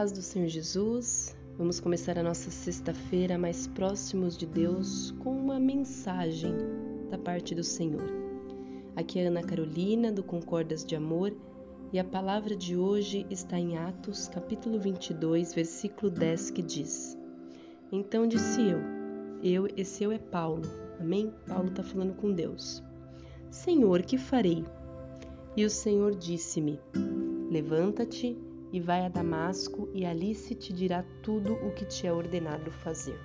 paz do Senhor Jesus. Vamos começar a nossa sexta-feira mais próximos de Deus com uma mensagem da parte do Senhor. Aqui é Ana Carolina do Concordas de Amor e a palavra de hoje está em Atos, capítulo 22, versículo 10, que diz: Então disse eu, eu, esse eu é Paulo, amém? Paulo está falando com Deus. Senhor, que farei? E o Senhor disse-me: Levanta-te e vai a Damasco, e ali se te dirá tudo o que te é ordenado fazer.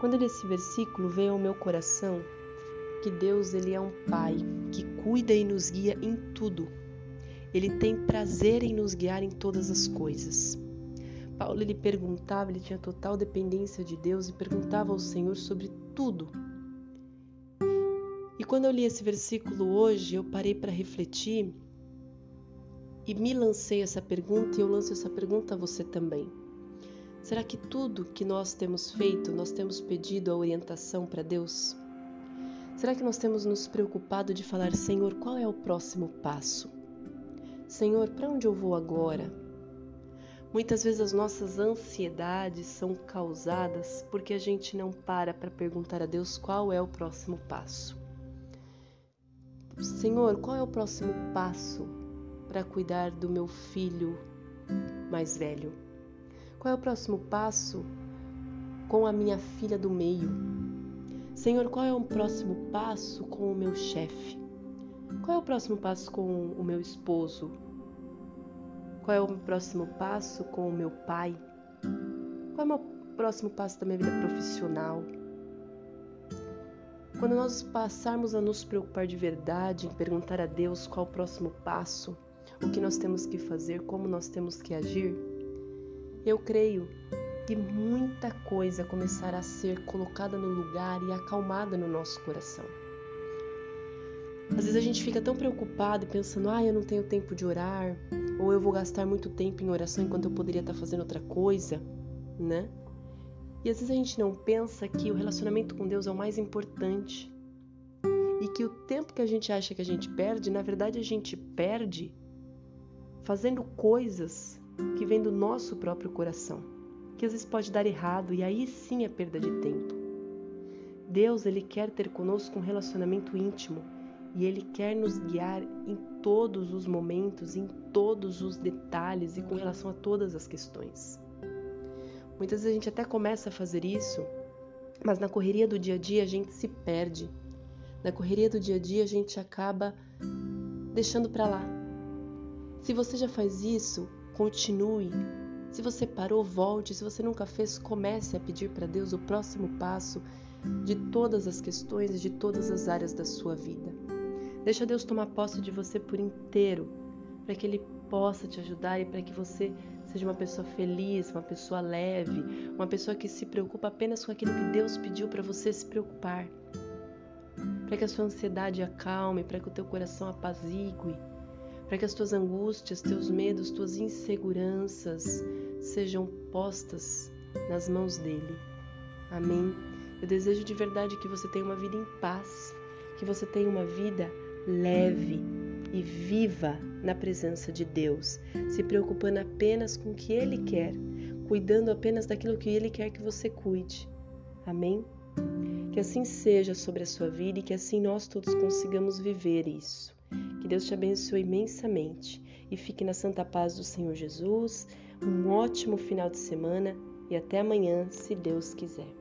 Quando esse versículo veio ao meu coração, que Deus ele é um pai que cuida e nos guia em tudo. Ele tem prazer em nos guiar em todas as coisas. Paulo ele perguntava, ele tinha total dependência de Deus e perguntava ao Senhor sobre tudo. E quando eu li esse versículo hoje, eu parei para refletir e me lancei essa pergunta e eu lanço essa pergunta a você também. Será que tudo que nós temos feito, nós temos pedido a orientação para Deus? Será que nós temos nos preocupado de falar, Senhor, qual é o próximo passo? Senhor, para onde eu vou agora? Muitas vezes as nossas ansiedades são causadas porque a gente não para para perguntar a Deus qual é o próximo passo. Senhor, qual é o próximo passo para cuidar do meu filho mais velho? Qual é o próximo passo com a minha filha do meio? Senhor, qual é o próximo passo com o meu chefe? Qual é o próximo passo com o meu esposo? Qual é o próximo passo com o meu pai? Qual é o próximo passo da minha vida profissional? Quando nós passarmos a nos preocupar de verdade, em perguntar a Deus qual o próximo passo, o que nós temos que fazer, como nós temos que agir, eu creio que muita coisa começará a ser colocada no lugar e acalmada no nosso coração. Às vezes a gente fica tão preocupado pensando, ah, eu não tenho tempo de orar, ou eu vou gastar muito tempo em oração enquanto eu poderia estar fazendo outra coisa, né? E às vezes a gente não pensa que o relacionamento com Deus é o mais importante. E que o tempo que a gente acha que a gente perde, na verdade a gente perde fazendo coisas que vêm do nosso próprio coração, que às vezes pode dar errado e aí sim é perda de tempo. Deus, ele quer ter conosco um relacionamento íntimo e ele quer nos guiar em todos os momentos, em todos os detalhes e com relação a todas as questões. Muitas vezes a gente até começa a fazer isso, mas na correria do dia a dia a gente se perde. Na correria do dia a dia a gente acaba deixando para lá, se você já faz isso, continue. Se você parou, volte. Se você nunca fez, comece a pedir para Deus o próximo passo de todas as questões e de todas as áreas da sua vida. Deixa Deus tomar posse de você por inteiro, para que Ele possa te ajudar e para que você seja uma pessoa feliz, uma pessoa leve, uma pessoa que se preocupa apenas com aquilo que Deus pediu para você se preocupar. Para que a sua ansiedade acalme, para que o teu coração apazigue para que as tuas angústias, teus medos, tuas inseguranças sejam postas nas mãos dele. Amém. Eu desejo de verdade que você tenha uma vida em paz, que você tenha uma vida leve e viva na presença de Deus, se preocupando apenas com o que Ele quer, cuidando apenas daquilo que Ele quer que você cuide. Amém? Que assim seja sobre a sua vida e que assim nós todos consigamos viver isso. Que Deus te abençoe imensamente e fique na santa paz do Senhor Jesus. Um ótimo final de semana e até amanhã, se Deus quiser.